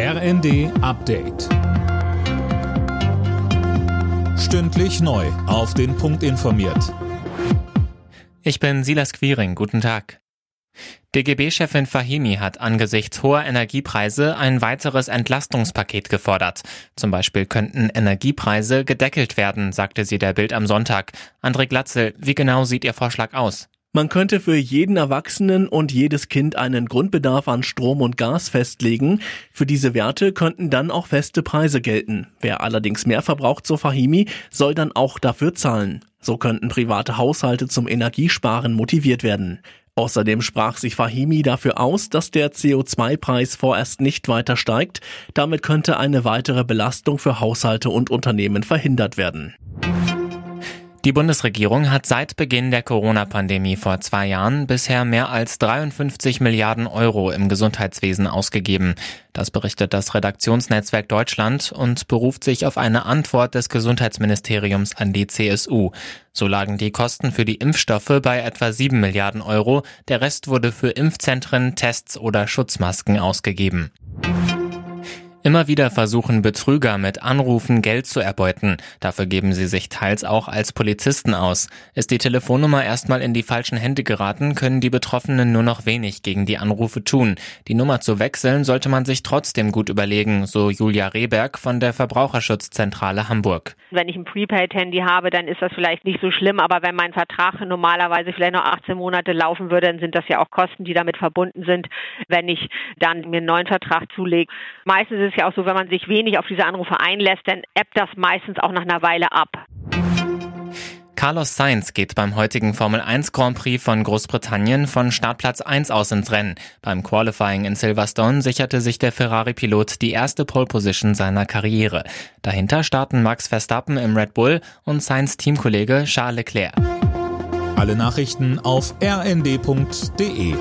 RND Update. Stündlich neu. Auf den Punkt informiert. Ich bin Silas Quiring. Guten Tag. DGB-Chefin Fahimi hat angesichts hoher Energiepreise ein weiteres Entlastungspaket gefordert. Zum Beispiel könnten Energiepreise gedeckelt werden, sagte sie der Bild am Sonntag. André Glatzel, wie genau sieht Ihr Vorschlag aus? Man könnte für jeden Erwachsenen und jedes Kind einen Grundbedarf an Strom und Gas festlegen. Für diese Werte könnten dann auch feste Preise gelten. Wer allerdings mehr verbraucht, so Fahimi, soll dann auch dafür zahlen. So könnten private Haushalte zum Energiesparen motiviert werden. Außerdem sprach sich Fahimi dafür aus, dass der CO2-Preis vorerst nicht weiter steigt. Damit könnte eine weitere Belastung für Haushalte und Unternehmen verhindert werden. Die Bundesregierung hat seit Beginn der Corona-Pandemie vor zwei Jahren bisher mehr als 53 Milliarden Euro im Gesundheitswesen ausgegeben. Das berichtet das Redaktionsnetzwerk Deutschland und beruft sich auf eine Antwort des Gesundheitsministeriums an die CSU. So lagen die Kosten für die Impfstoffe bei etwa 7 Milliarden Euro. Der Rest wurde für Impfzentren, Tests oder Schutzmasken ausgegeben. Immer wieder versuchen Betrüger mit Anrufen Geld zu erbeuten. Dafür geben sie sich teils auch als Polizisten aus. Ist die Telefonnummer erstmal in die falschen Hände geraten, können die Betroffenen nur noch wenig gegen die Anrufe tun. Die Nummer zu wechseln sollte man sich trotzdem gut überlegen, so Julia Rehberg von der Verbraucherschutzzentrale Hamburg. Wenn ich ein Prepaid-Handy habe, dann ist das vielleicht nicht so schlimm, aber wenn mein Vertrag normalerweise vielleicht noch 18 Monate laufen würde, dann sind das ja auch Kosten, die damit verbunden sind, wenn ich dann mir einen neuen Vertrag zulege. Meistens ist es ja auch so, wenn man sich wenig auf diese Anrufe einlässt, dann ebbt das meistens auch nach einer Weile ab. Carlos Sainz geht beim heutigen Formel 1 Grand Prix von Großbritannien von Startplatz 1 aus ins Rennen. Beim Qualifying in Silverstone sicherte sich der Ferrari-Pilot die erste Pole Position seiner Karriere. Dahinter starten Max Verstappen im Red Bull und Sainz Teamkollege Charles Leclerc. Alle Nachrichten auf rnd.de